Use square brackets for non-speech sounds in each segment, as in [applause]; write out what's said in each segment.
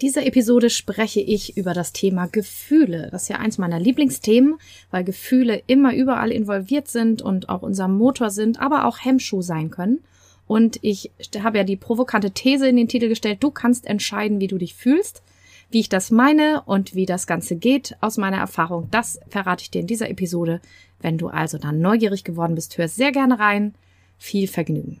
dieser Episode spreche ich über das Thema Gefühle. Das ist ja eins meiner Lieblingsthemen, weil Gefühle immer überall involviert sind und auch unser Motor sind, aber auch Hemmschuh sein können. Und ich habe ja die provokante These in den Titel gestellt, du kannst entscheiden, wie du dich fühlst. Wie ich das meine und wie das Ganze geht aus meiner Erfahrung, das verrate ich dir in dieser Episode. Wenn du also dann neugierig geworden bist, hör sehr gerne rein. Viel Vergnügen.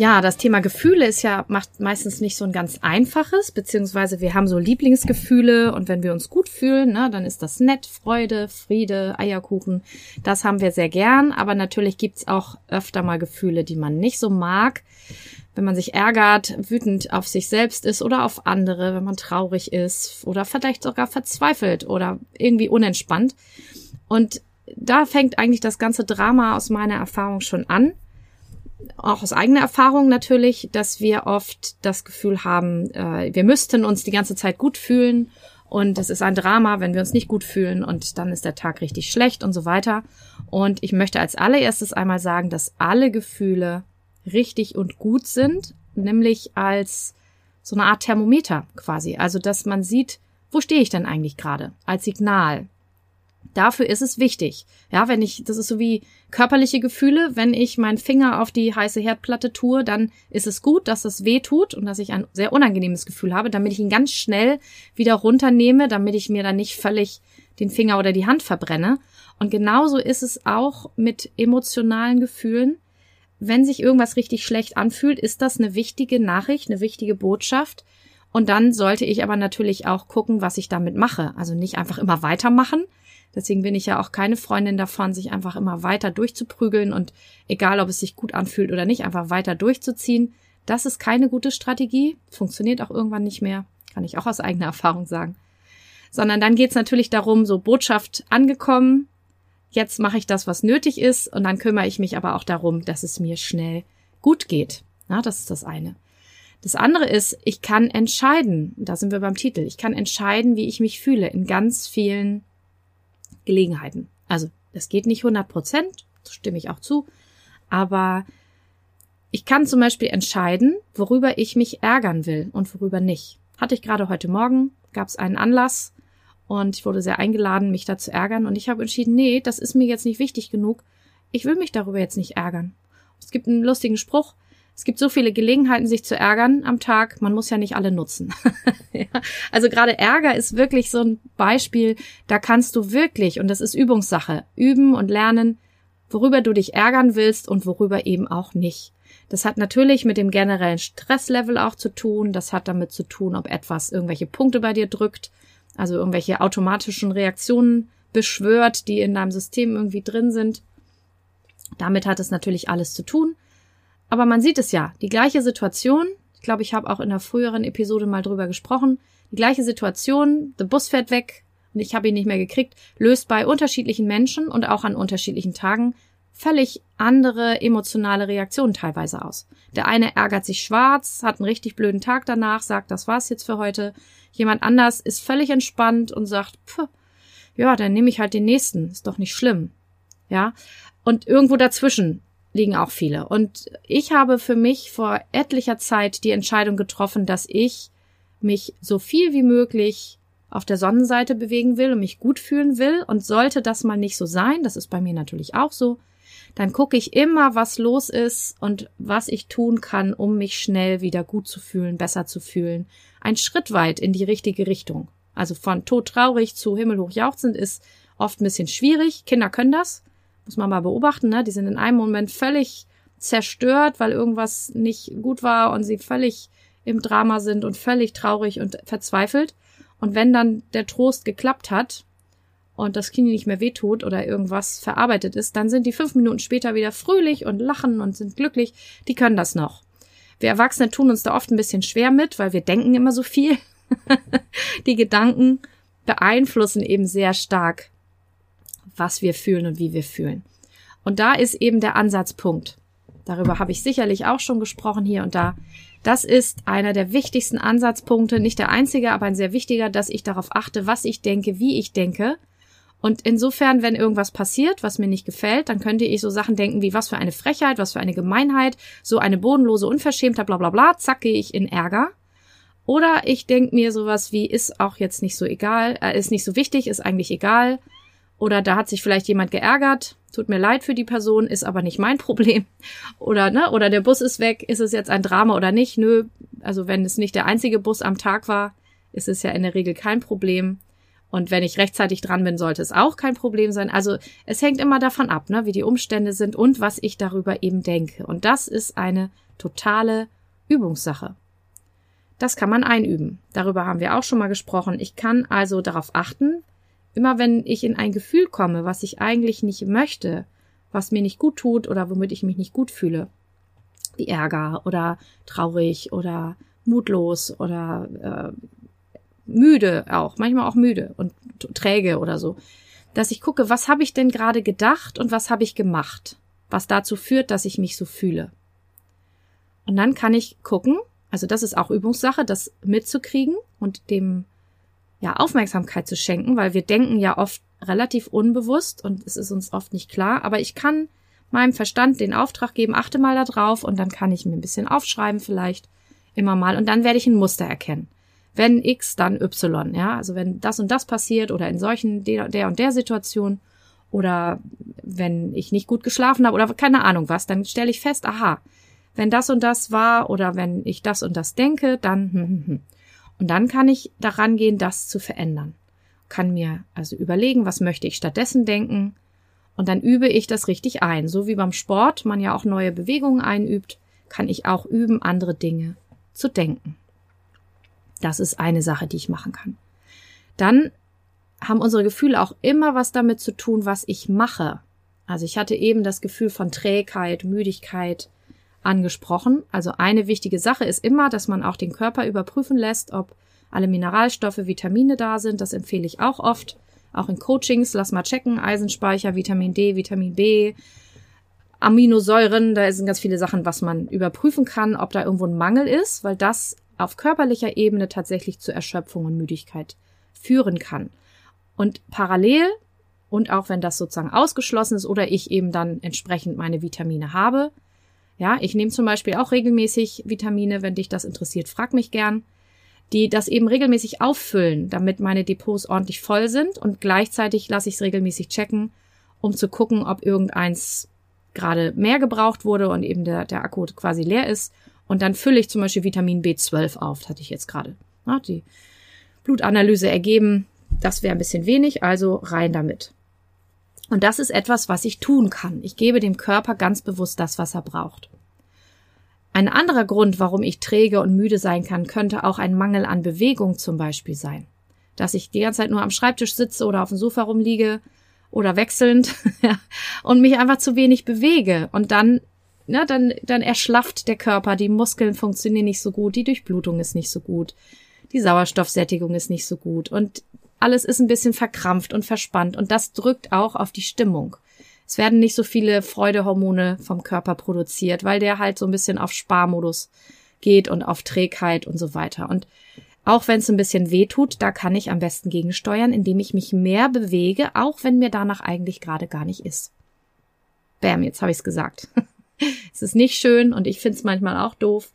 Ja, das Thema Gefühle ist ja macht meistens nicht so ein ganz einfaches, beziehungsweise wir haben so Lieblingsgefühle und wenn wir uns gut fühlen, ne, dann ist das nett, Freude, Friede, Eierkuchen. Das haben wir sehr gern, aber natürlich gibt's auch öfter mal Gefühle, die man nicht so mag. Wenn man sich ärgert, wütend auf sich selbst ist oder auf andere, wenn man traurig ist oder vielleicht sogar verzweifelt oder irgendwie unentspannt. Und da fängt eigentlich das ganze Drama aus meiner Erfahrung schon an auch aus eigener Erfahrung natürlich, dass wir oft das Gefühl haben, äh, wir müssten uns die ganze Zeit gut fühlen und es ist ein Drama, wenn wir uns nicht gut fühlen und dann ist der Tag richtig schlecht und so weiter. Und ich möchte als allererstes einmal sagen, dass alle Gefühle richtig und gut sind, nämlich als so eine Art Thermometer quasi. Also, dass man sieht, wo stehe ich denn eigentlich gerade? Als Signal. Dafür ist es wichtig. Ja, wenn ich, das ist so wie körperliche Gefühle, wenn ich meinen Finger auf die heiße Herdplatte tue, dann ist es gut, dass es weh tut und dass ich ein sehr unangenehmes Gefühl habe, damit ich ihn ganz schnell wieder runternehme, damit ich mir dann nicht völlig den Finger oder die Hand verbrenne. Und genauso ist es auch mit emotionalen Gefühlen. Wenn sich irgendwas richtig schlecht anfühlt, ist das eine wichtige Nachricht, eine wichtige Botschaft. Und dann sollte ich aber natürlich auch gucken, was ich damit mache. Also nicht einfach immer weitermachen, Deswegen bin ich ja auch keine Freundin davon, sich einfach immer weiter durchzuprügeln und egal, ob es sich gut anfühlt oder nicht, einfach weiter durchzuziehen. Das ist keine gute Strategie, funktioniert auch irgendwann nicht mehr, kann ich auch aus eigener Erfahrung sagen. Sondern dann geht's natürlich darum, so Botschaft angekommen, jetzt mache ich das, was nötig ist, und dann kümmere ich mich aber auch darum, dass es mir schnell gut geht. Na, das ist das eine. Das andere ist, ich kann entscheiden, da sind wir beim Titel, ich kann entscheiden, wie ich mich fühle in ganz vielen Gelegenheiten. Also, das geht nicht 100 Prozent, stimme ich auch zu, aber ich kann zum Beispiel entscheiden, worüber ich mich ärgern will und worüber nicht. Hatte ich gerade heute Morgen, gab es einen Anlass und ich wurde sehr eingeladen, mich da zu ärgern und ich habe entschieden, nee, das ist mir jetzt nicht wichtig genug. Ich will mich darüber jetzt nicht ärgern. Es gibt einen lustigen Spruch, es gibt so viele Gelegenheiten, sich zu ärgern am Tag. Man muss ja nicht alle nutzen. [laughs] ja. Also gerade Ärger ist wirklich so ein Beispiel. Da kannst du wirklich, und das ist Übungssache, üben und lernen, worüber du dich ärgern willst und worüber eben auch nicht. Das hat natürlich mit dem generellen Stresslevel auch zu tun. Das hat damit zu tun, ob etwas irgendwelche Punkte bei dir drückt, also irgendwelche automatischen Reaktionen beschwört, die in deinem System irgendwie drin sind. Damit hat es natürlich alles zu tun. Aber man sieht es ja, die gleiche Situation, ich glaube, ich habe auch in einer früheren Episode mal drüber gesprochen, die gleiche Situation, der Bus fährt weg und ich habe ihn nicht mehr gekriegt, löst bei unterschiedlichen Menschen und auch an unterschiedlichen Tagen völlig andere emotionale Reaktionen teilweise aus. Der eine ärgert sich schwarz, hat einen richtig blöden Tag danach, sagt, das war's jetzt für heute. Jemand anders ist völlig entspannt und sagt, pff, ja, dann nehme ich halt den nächsten, ist doch nicht schlimm. Ja. Und irgendwo dazwischen liegen auch viele. Und ich habe für mich vor etlicher Zeit die Entscheidung getroffen, dass ich mich so viel wie möglich auf der Sonnenseite bewegen will und mich gut fühlen will. Und sollte das mal nicht so sein, das ist bei mir natürlich auch so, dann gucke ich immer, was los ist und was ich tun kann, um mich schnell wieder gut zu fühlen, besser zu fühlen. Ein Schritt weit in die richtige Richtung. Also von todtraurig zu himmelhoch jauchzend ist oft ein bisschen schwierig. Kinder können das. Muss man mal beobachten, ne? Die sind in einem Moment völlig zerstört, weil irgendwas nicht gut war und sie völlig im Drama sind und völlig traurig und verzweifelt. Und wenn dann der Trost geklappt hat und das Kind nicht mehr wehtut oder irgendwas verarbeitet ist, dann sind die fünf Minuten später wieder fröhlich und lachen und sind glücklich. Die können das noch. Wir Erwachsene tun uns da oft ein bisschen schwer mit, weil wir denken immer so viel. [laughs] die Gedanken beeinflussen eben sehr stark, was wir fühlen und wie wir fühlen. Und da ist eben der Ansatzpunkt. Darüber habe ich sicherlich auch schon gesprochen hier und da. Das ist einer der wichtigsten Ansatzpunkte, nicht der einzige, aber ein sehr wichtiger, dass ich darauf achte, was ich denke, wie ich denke. Und insofern, wenn irgendwas passiert, was mir nicht gefällt, dann könnte ich so Sachen denken wie, was für eine Frechheit, was für eine Gemeinheit, so eine bodenlose Unverschämtheit, bla bla bla, zack, gehe ich in Ärger. Oder ich denke mir sowas wie, ist auch jetzt nicht so egal, äh, ist nicht so wichtig, ist eigentlich egal. Oder da hat sich vielleicht jemand geärgert, tut mir leid für die Person, ist aber nicht mein [laughs] Problem. Oder, ne, oder der Bus ist weg, ist es jetzt ein Drama oder nicht? Nö, also wenn es nicht der einzige Bus am Tag war, ist es ja in der Regel kein Problem. Und wenn ich rechtzeitig dran bin, sollte es auch kein Problem sein. Also es hängt immer davon ab, ne, wie die Umstände sind und was ich darüber eben denke. Und das ist eine totale Übungssache. Das kann man einüben. Darüber haben wir auch schon mal gesprochen. Ich kann also darauf achten, immer wenn ich in ein Gefühl komme, was ich eigentlich nicht möchte, was mir nicht gut tut oder womit ich mich nicht gut fühle, wie Ärger oder traurig oder mutlos oder äh, müde auch, manchmal auch müde und träge oder so, dass ich gucke, was habe ich denn gerade gedacht und was habe ich gemacht, was dazu führt, dass ich mich so fühle. Und dann kann ich gucken, also das ist auch Übungssache, das mitzukriegen und dem ja Aufmerksamkeit zu schenken, weil wir denken ja oft relativ unbewusst und es ist uns oft nicht klar, aber ich kann meinem Verstand den Auftrag geben, achte mal da drauf und dann kann ich mir ein bisschen aufschreiben vielleicht immer mal und dann werde ich ein Muster erkennen. Wenn X, dann Y, ja, also wenn das und das passiert oder in solchen der, und der Situation oder wenn ich nicht gut geschlafen habe oder keine Ahnung was, dann stelle ich fest, aha, wenn das und das war oder wenn ich das und das denke, dann hm, hm, hm. Und dann kann ich daran gehen, das zu verändern. Kann mir also überlegen, was möchte ich stattdessen denken. Und dann übe ich das richtig ein. So wie beim Sport man ja auch neue Bewegungen einübt, kann ich auch üben, andere Dinge zu denken. Das ist eine Sache, die ich machen kann. Dann haben unsere Gefühle auch immer was damit zu tun, was ich mache. Also ich hatte eben das Gefühl von Trägheit, Müdigkeit, angesprochen. Also eine wichtige Sache ist immer, dass man auch den Körper überprüfen lässt, ob alle Mineralstoffe, Vitamine da sind. Das empfehle ich auch oft. Auch in Coachings, lass mal checken, Eisenspeicher, Vitamin D, Vitamin B, Aminosäuren, da sind ganz viele Sachen, was man überprüfen kann, ob da irgendwo ein Mangel ist, weil das auf körperlicher Ebene tatsächlich zu Erschöpfung und Müdigkeit führen kann. Und parallel und auch wenn das sozusagen ausgeschlossen ist oder ich eben dann entsprechend meine Vitamine habe, ja, ich nehme zum Beispiel auch regelmäßig Vitamine, wenn dich das interessiert, frag mich gern, die das eben regelmäßig auffüllen, damit meine Depots ordentlich voll sind und gleichzeitig lasse ich es regelmäßig checken, um zu gucken, ob irgendeins gerade mehr gebraucht wurde und eben der, der Akku quasi leer ist. Und dann fülle ich zum Beispiel Vitamin B12 auf, hatte ich jetzt gerade. Ja, die Blutanalyse ergeben, das wäre ein bisschen wenig, also rein damit. Und das ist etwas, was ich tun kann. Ich gebe dem Körper ganz bewusst das, was er braucht. Ein anderer Grund, warum ich träge und müde sein kann, könnte auch ein Mangel an Bewegung zum Beispiel sein. Dass ich die ganze Zeit nur am Schreibtisch sitze oder auf dem Sofa rumliege oder wechselnd [laughs] und mich einfach zu wenig bewege. Und dann, ne, dann, dann erschlafft der Körper, die Muskeln funktionieren nicht so gut, die Durchblutung ist nicht so gut, die Sauerstoffsättigung ist nicht so gut. Und alles ist ein bisschen verkrampft und verspannt und das drückt auch auf die Stimmung. Es werden nicht so viele Freudehormone vom Körper produziert, weil der halt so ein bisschen auf Sparmodus geht und auf Trägheit und so weiter. Und auch wenn es ein bisschen weh tut, da kann ich am besten gegensteuern, indem ich mich mehr bewege, auch wenn mir danach eigentlich gerade gar nicht ist. Bam, jetzt habe ich's gesagt. [laughs] es ist nicht schön und ich find's manchmal auch doof.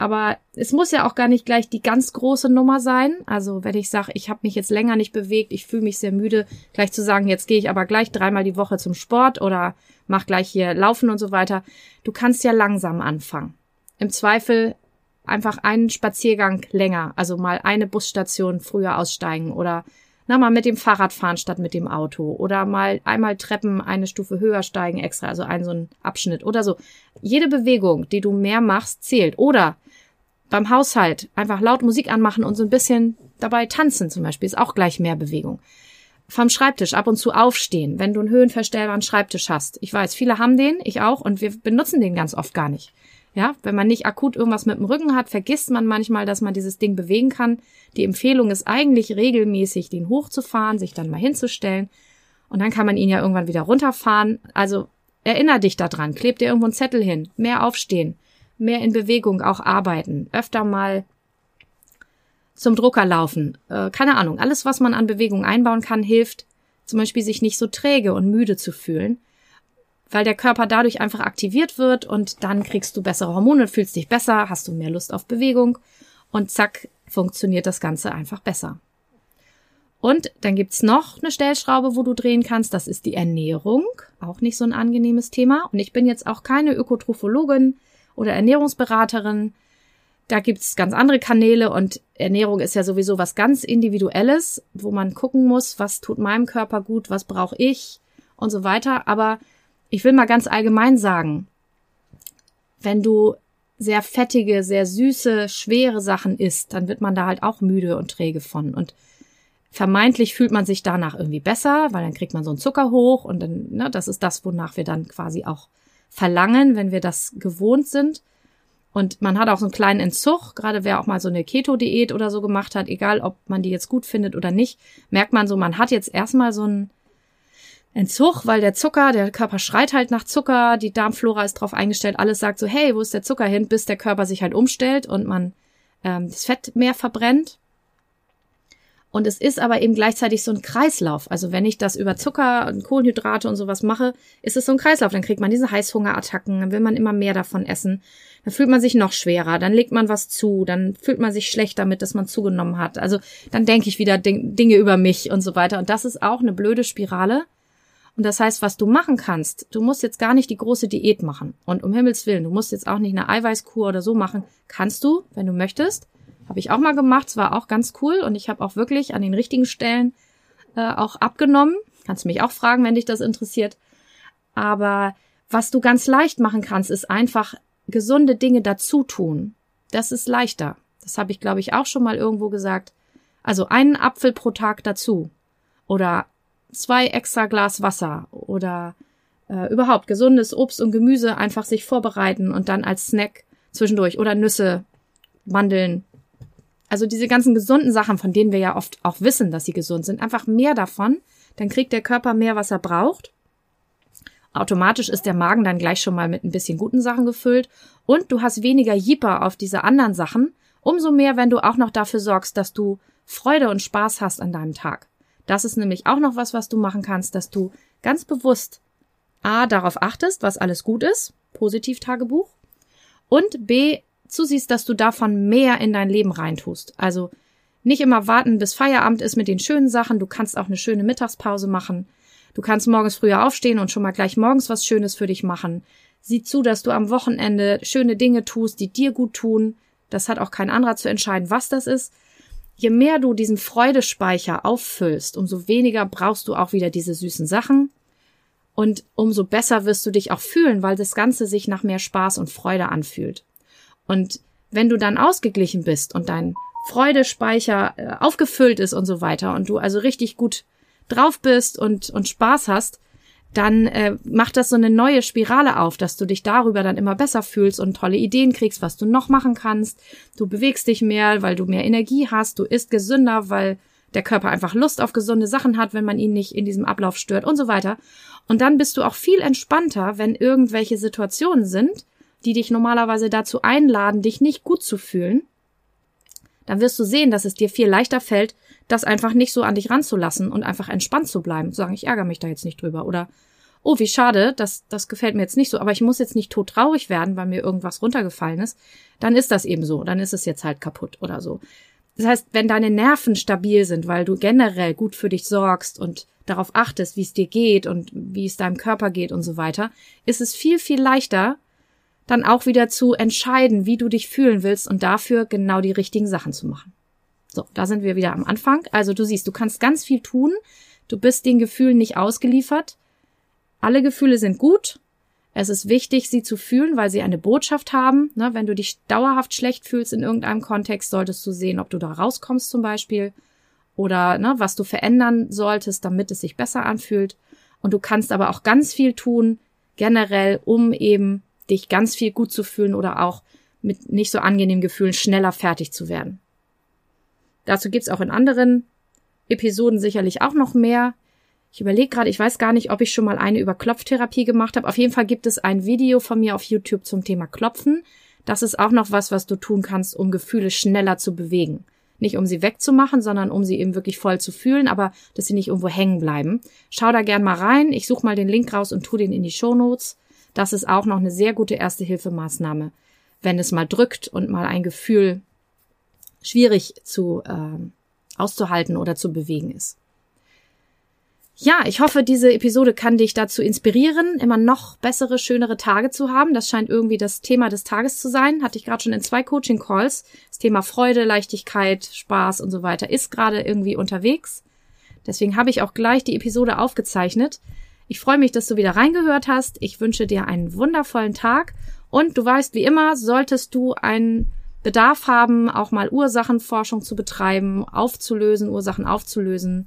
Aber es muss ja auch gar nicht gleich die ganz große Nummer sein. Also wenn ich sage, ich habe mich jetzt länger nicht bewegt, ich fühle mich sehr müde, gleich zu sagen, jetzt gehe ich aber gleich dreimal die Woche zum Sport oder mach gleich hier Laufen und so weiter. Du kannst ja langsam anfangen. Im Zweifel einfach einen Spaziergang länger, also mal eine Busstation früher aussteigen oder na mal mit dem Fahrrad fahren statt mit dem Auto oder mal einmal Treppen eine Stufe höher steigen extra, also einen so einen Abschnitt oder so. Jede Bewegung, die du mehr machst, zählt. Oder beim Haushalt einfach laut Musik anmachen und so ein bisschen dabei tanzen zum Beispiel, ist auch gleich mehr Bewegung. Vom Schreibtisch ab und zu aufstehen, wenn du einen höhenverstellbaren Schreibtisch hast. Ich weiß, viele haben den, ich auch, und wir benutzen den ganz oft gar nicht. Ja, wenn man nicht akut irgendwas mit dem Rücken hat, vergisst man manchmal, dass man dieses Ding bewegen kann. Die Empfehlung ist eigentlich regelmäßig, den hochzufahren, sich dann mal hinzustellen. Und dann kann man ihn ja irgendwann wieder runterfahren. Also erinner dich daran, kleb dir irgendwo einen Zettel hin, mehr aufstehen, mehr in Bewegung auch arbeiten, öfter mal zum Drucker laufen, äh, keine Ahnung, alles, was man an Bewegung einbauen kann, hilft, zum Beispiel sich nicht so träge und müde zu fühlen weil der Körper dadurch einfach aktiviert wird und dann kriegst du bessere Hormone, fühlst dich besser, hast du mehr Lust auf Bewegung und zack, funktioniert das Ganze einfach besser. Und dann gibt's noch eine Stellschraube, wo du drehen kannst, das ist die Ernährung, auch nicht so ein angenehmes Thema. Und ich bin jetzt auch keine Ökotrophologin oder Ernährungsberaterin. Da gibt's ganz andere Kanäle und Ernährung ist ja sowieso was ganz Individuelles, wo man gucken muss, was tut meinem Körper gut, was brauche ich und so weiter. Aber ich will mal ganz allgemein sagen, wenn du sehr fettige, sehr süße, schwere Sachen isst, dann wird man da halt auch müde und träge von. Und vermeintlich fühlt man sich danach irgendwie besser, weil dann kriegt man so einen Zucker hoch und dann, ne, das ist das, wonach wir dann quasi auch verlangen, wenn wir das gewohnt sind. Und man hat auch so einen kleinen Entzug, gerade wer auch mal so eine Keto-Diät oder so gemacht hat, egal ob man die jetzt gut findet oder nicht, merkt man so, man hat jetzt erstmal so einen Entzug, weil der Zucker, der Körper schreit halt nach Zucker, die Darmflora ist drauf eingestellt, alles sagt so, hey, wo ist der Zucker hin, bis der Körper sich halt umstellt und man ähm, das Fett mehr verbrennt. Und es ist aber eben gleichzeitig so ein Kreislauf. Also wenn ich das über Zucker und Kohlenhydrate und sowas mache, ist es so ein Kreislauf. Dann kriegt man diese Heißhungerattacken, dann will man immer mehr davon essen. Dann fühlt man sich noch schwerer, dann legt man was zu, dann fühlt man sich schlecht damit, dass man zugenommen hat. Also dann denke ich wieder Dinge über mich und so weiter. Und das ist auch eine blöde Spirale und das heißt, was du machen kannst, du musst jetzt gar nicht die große Diät machen. Und um Himmels Willen, du musst jetzt auch nicht eine Eiweißkur oder so machen. Kannst du, wenn du möchtest. Habe ich auch mal gemacht, es war auch ganz cool und ich habe auch wirklich an den richtigen Stellen äh, auch abgenommen. Kannst mich auch fragen, wenn dich das interessiert. Aber was du ganz leicht machen kannst, ist einfach gesunde Dinge dazu tun. Das ist leichter. Das habe ich, glaube ich, auch schon mal irgendwo gesagt. Also einen Apfel pro Tag dazu. Oder zwei extra Glas Wasser oder äh, überhaupt gesundes Obst und Gemüse einfach sich vorbereiten und dann als Snack zwischendurch oder Nüsse, Mandeln. Also diese ganzen gesunden Sachen, von denen wir ja oft auch wissen, dass sie gesund sind, einfach mehr davon, dann kriegt der Körper mehr, was er braucht. Automatisch ist der Magen dann gleich schon mal mit ein bisschen guten Sachen gefüllt und du hast weniger Jipper auf diese anderen Sachen. Umso mehr, wenn du auch noch dafür sorgst, dass du Freude und Spaß hast an deinem Tag. Das ist nämlich auch noch was, was du machen kannst, dass du ganz bewusst A, darauf achtest, was alles gut ist, Positiv-Tagebuch, und B, zusiehst, dass du davon mehr in dein Leben reintust. Also nicht immer warten, bis Feierabend ist mit den schönen Sachen. Du kannst auch eine schöne Mittagspause machen. Du kannst morgens früher aufstehen und schon mal gleich morgens was Schönes für dich machen. Sieh zu, dass du am Wochenende schöne Dinge tust, die dir gut tun. Das hat auch kein anderer zu entscheiden, was das ist je mehr du diesen Freudespeicher auffüllst, umso weniger brauchst du auch wieder diese süßen Sachen. Und umso besser wirst du dich auch fühlen, weil das Ganze sich nach mehr Spaß und Freude anfühlt. Und wenn du dann ausgeglichen bist und dein Freudespeicher äh, aufgefüllt ist und so weiter und du also richtig gut drauf bist und, und Spaß hast, dann äh, macht das so eine neue Spirale auf, dass du dich darüber dann immer besser fühlst und tolle Ideen kriegst, was du noch machen kannst. Du bewegst dich mehr, weil du mehr Energie hast, du isst gesünder, weil der Körper einfach Lust auf gesunde Sachen hat, wenn man ihn nicht in diesem Ablauf stört und so weiter. Und dann bist du auch viel entspannter, wenn irgendwelche Situationen sind, die dich normalerweise dazu einladen, dich nicht gut zu fühlen. Dann wirst du sehen, dass es dir viel leichter fällt, das einfach nicht so an dich ranzulassen und einfach entspannt zu bleiben. Zu sagen, ich ärgere mich da jetzt nicht drüber. Oder, oh, wie schade, das, das gefällt mir jetzt nicht so, aber ich muss jetzt nicht tot traurig werden, weil mir irgendwas runtergefallen ist. Dann ist das eben so. Dann ist es jetzt halt kaputt oder so. Das heißt, wenn deine Nerven stabil sind, weil du generell gut für dich sorgst und darauf achtest, wie es dir geht und wie es deinem Körper geht und so weiter, ist es viel, viel leichter, dann auch wieder zu entscheiden, wie du dich fühlen willst und dafür genau die richtigen Sachen zu machen. So, da sind wir wieder am Anfang. Also du siehst, du kannst ganz viel tun. Du bist den Gefühlen nicht ausgeliefert. Alle Gefühle sind gut. Es ist wichtig, sie zu fühlen, weil sie eine Botschaft haben. Ne, wenn du dich dauerhaft schlecht fühlst in irgendeinem Kontext, solltest du sehen, ob du da rauskommst zum Beispiel oder ne, was du verändern solltest, damit es sich besser anfühlt. Und du kannst aber auch ganz viel tun, generell, um eben dich ganz viel gut zu fühlen oder auch mit nicht so angenehmen Gefühlen schneller fertig zu werden. Dazu gibt's auch in anderen Episoden sicherlich auch noch mehr. Ich überlege gerade, ich weiß gar nicht, ob ich schon mal eine über Klopftherapie gemacht habe. Auf jeden Fall gibt es ein Video von mir auf YouTube zum Thema Klopfen. Das ist auch noch was, was du tun kannst, um Gefühle schneller zu bewegen. Nicht um sie wegzumachen, sondern um sie eben wirklich voll zu fühlen, aber dass sie nicht irgendwo hängen bleiben. Schau da gern mal rein. Ich suche mal den Link raus und tu den in die Show Notes. Das ist auch noch eine sehr gute Erste-Hilfe-Maßnahme, wenn es mal drückt und mal ein Gefühl schwierig zu äh, auszuhalten oder zu bewegen ist. Ja, ich hoffe, diese Episode kann dich dazu inspirieren, immer noch bessere, schönere Tage zu haben. Das scheint irgendwie das Thema des Tages zu sein. Hatte ich gerade schon in zwei Coaching-Calls. Das Thema Freude, Leichtigkeit, Spaß und so weiter ist gerade irgendwie unterwegs. Deswegen habe ich auch gleich die Episode aufgezeichnet. Ich freue mich, dass du wieder reingehört hast. Ich wünsche dir einen wundervollen Tag. Und du weißt, wie immer, solltest du einen Bedarf haben, auch mal Ursachenforschung zu betreiben, aufzulösen, Ursachen aufzulösen,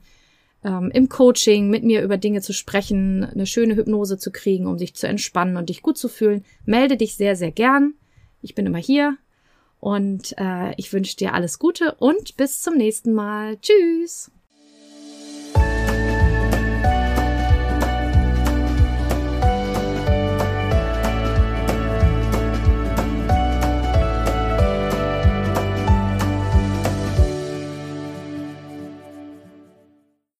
ähm, im Coaching mit mir über Dinge zu sprechen, eine schöne Hypnose zu kriegen, um sich zu entspannen und dich gut zu fühlen, melde dich sehr, sehr gern. Ich bin immer hier und äh, ich wünsche dir alles Gute und bis zum nächsten Mal. Tschüss.